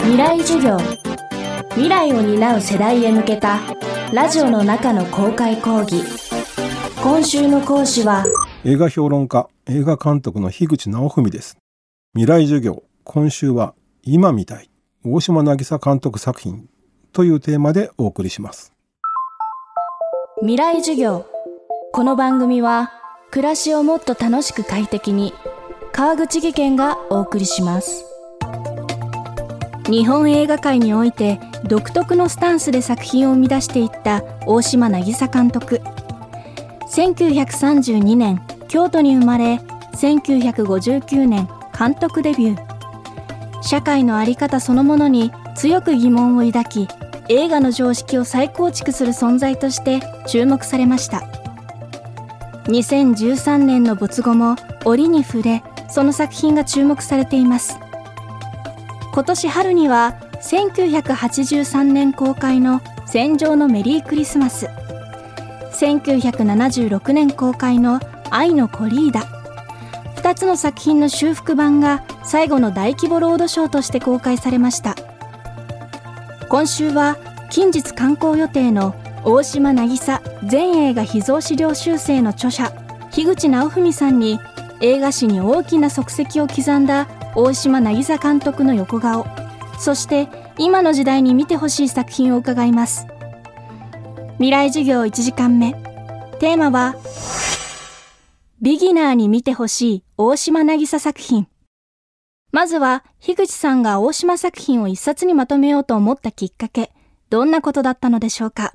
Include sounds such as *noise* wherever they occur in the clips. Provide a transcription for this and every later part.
未来授業。未来を担う世代へ向けたラジオの中の公開講義。今週の講師は映画評論家映画監督の樋口直文です。未来授業今週は今みたい大島渚監督作品というテーマでお送りします。未来授業。この番組は暮らしをもっと楽しく快適に川口義賢がお送りします日本映画界において独特のスタンスで作品を生み出していった大島渚監督。1932年京都に生まれ1959年監督デビュー。社会の在り方そのものに強く疑問を抱き映画の常識を再構築する存在として注目されました。2013年の没後も折に触れその作品が注目されています。今年春には1983年公開の「戦場のメリークリスマス」1976年公開の「愛のコリーダ」2つの作品の修復版が最後の大規模ロードショーとして公開されました。今週は近日刊行予定の大島渚全映画秘蔵資料修正の著者樋口直文さんに映画史に大きな足跡を刻んだ大島渚監督の横顔。そして今の時代に見てほしい作品を伺います。未来授業1時間目。テーマはビギナーに見てほしい大島渚作品。まずは樋口さんが大島作品を一冊にまとめようと思ったきっかけ。どんなことだったのでしょうか？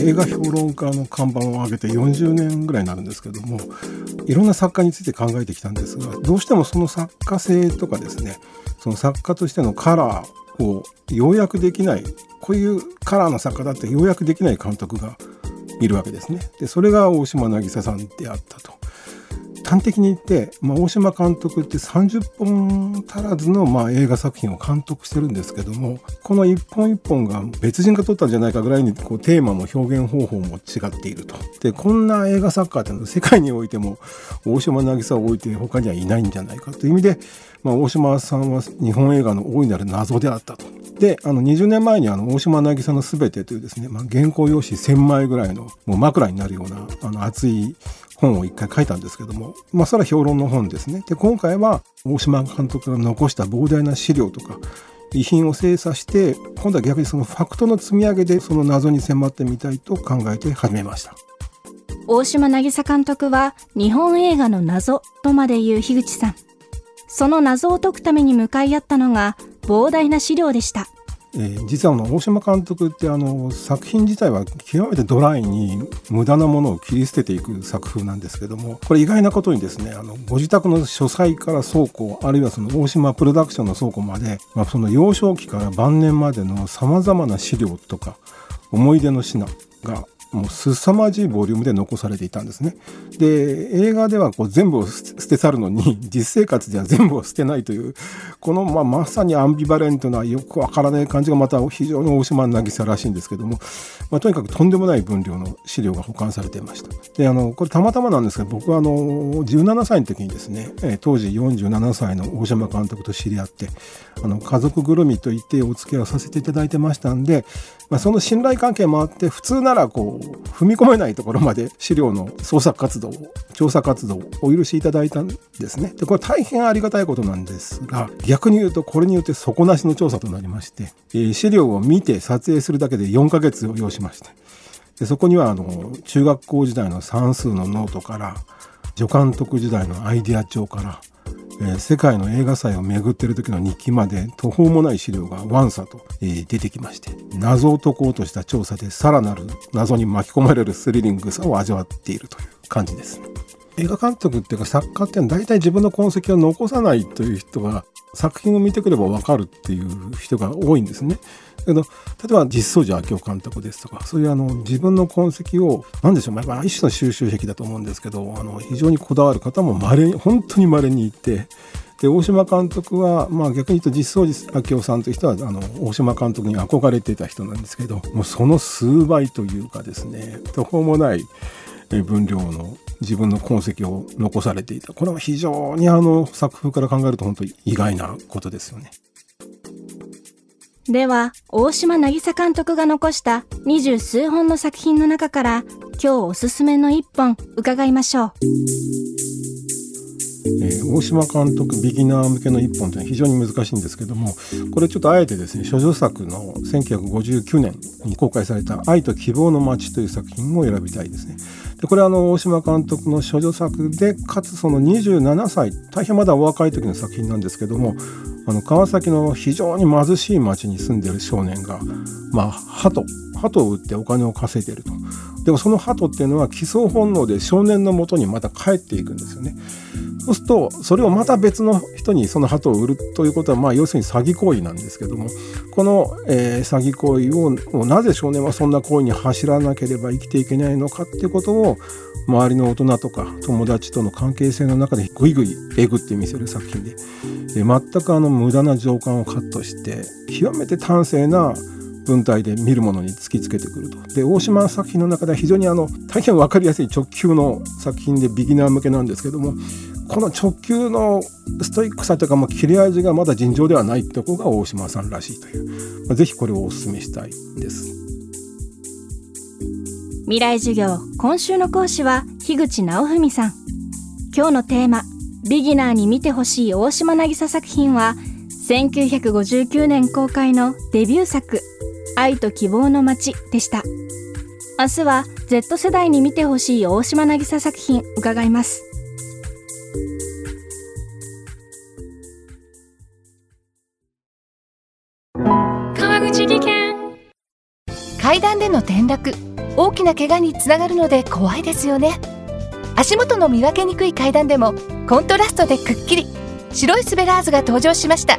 映画評論家の看板を上げて40年ぐらいになるんですけどもいろんな作家について考えてきたんですがどうしてもその作家性とかですねその作家としてのカラーを要約できないこういうカラーの作家だって要約できない監督がいるわけですね。でそれが大島渚さんであったと。端的に言って、まあ、大島監督って30本足らずのまあ映画作品を監督してるんですけどもこの一本一本が別人が撮ったんじゃないかぐらいにこうテーマも表現方法も違っていると。でこんな映画作家ってのは世界においても大島渚を置いて他にはいないんじゃないかという意味で、まあ、大島さんは日本映画の大いなる謎であったと。であの20年前にあの大島渚のすべてというですね、まあ、原稿用紙1000枚ぐらいのもう枕になるようなあの熱い本を一回書いたんですけども、まあ、それは評論の本ですね。で、今回は大島監督が残した膨大な資料とか、遺品を精査して、今度は逆にそのファクトの積み上げでその謎に迫ってみたいと考えて始めました。大島渚監督は日本映画の謎とまで言う樋口さん。その謎を解くために向かい合ったのが膨大な資料でした。えー、実はあの大島監督ってあの作品自体は極めてドライに無駄なものを切り捨てていく作風なんですけどもこれ意外なことにですねあのご自宅の書斎から倉庫あるいはその大島プロダクションの倉庫まで、まあ、その幼少期から晩年までのさまざまな資料とか思い出の品がもう凄まじいボリュームで残されていたんですね。で映画ではこう全部を捨て去るのに *laughs* 実生活では全部を捨てないというこのまあまさにアンビバレントなよくわからない感じがまた非常に大島渚らしいんですけども、まあ、とにかくとんでもない分量の資料が保管されていました。であのこれたまたまなんですけど僕はあの17歳の時にですね当時47歳の大島監督と知り合ってあの家族ぐるみと言ってお付き合いをさせていただいてましたんで、まあ、その信頼関係もあって普通ならこう踏み込めないところまで資料の創作活動調査活動をお許しいただいたんですね。でこれ大変ありがたいことなんですが逆に言うとこれによって底なしの調査となりまして、えー、資料を見て撮影するだけで4ヶ月を要しましてでそこにはあの中学校時代の算数のノートから助監督時代のアイデア帳からえ、世界の映画祭を巡ってる時の日記まで途方もない資料がワンサと、えー、出てきまして謎を解こうとした調査でさらなる謎に巻き込まれるスリリングさを味わっているという感じです。映画監督っていうか作家っていうのは大体自分の痕跡を残さないという人が作品を見てくればわかるっていう人が多いんですね。けど例えば実相寺明夫監督ですとかそういうあの自分の痕跡を何でしょう、まあ、一種の収集癖だと思うんですけどあの非常にこだわる方も稀に本当に稀にいて。で大島監督は、まあ、逆に言うと実相寺明夫さんという人はあの大島監督に憧れていた人なんですけどもうその数倍というかですね途方もない分量の自分の痕跡を残されていたこれは非常にあの作風から考えると本当に意外なことですよね。では大島渚監督が残した二十数本の作品の中から今日おすすめの一本伺いましょう。えー、大島監督ビギナー向けの一本というのは非常に難しいんですけどもこれちょっとあえてですね処女作の1959年に公開された「愛と希望の街」という作品を選びたいですね。でこれはあの大島監督の処女作でかつその27歳大変まだお若い時の作品なんですけどもあの川崎の非常に貧しい町に住んでる少年が、まあ、鳩鳩を売ってお金を稼いでると。でもその鳩っていうのは基礎本能で少年のもとにまた帰っていくんですよね。そうするとそれをまた別の人にその鳩を売るということはまあ要するに詐欺行為なんですけどもこの、え、詐欺行為をなぜ少年はそんな行為に走らなければ生きていけないのかっていうことを周りの大人とか友達との関係性の中でぐいぐいえぐってみせる作品でで全くあの無駄な情感をカットして極めて端正な文体で見るものに突きつけてくると。で大島作品の中では非常にあの大変分かりやすい直球の作品でビギナー向けなんですけどもこの直球のストイックさというか、まあ、切れ味がまだ尋常ではないところが大島さんらしいという、まあ、ぜひこれをお勧めしたいです。未来授業今週の講師は樋口直文さん。今日のテーマビギナーに見てほしい大島渚作品は1959年公開のデビュー作。愛と希望の街でした。明日は Z 世代に見てほしい大島渚作品伺います。川口技研。階段での転落。大きな怪我につながるので怖いですよね。足元の見分けにくい階段でもコントラストでくっきり。白いスベラーズが登場しました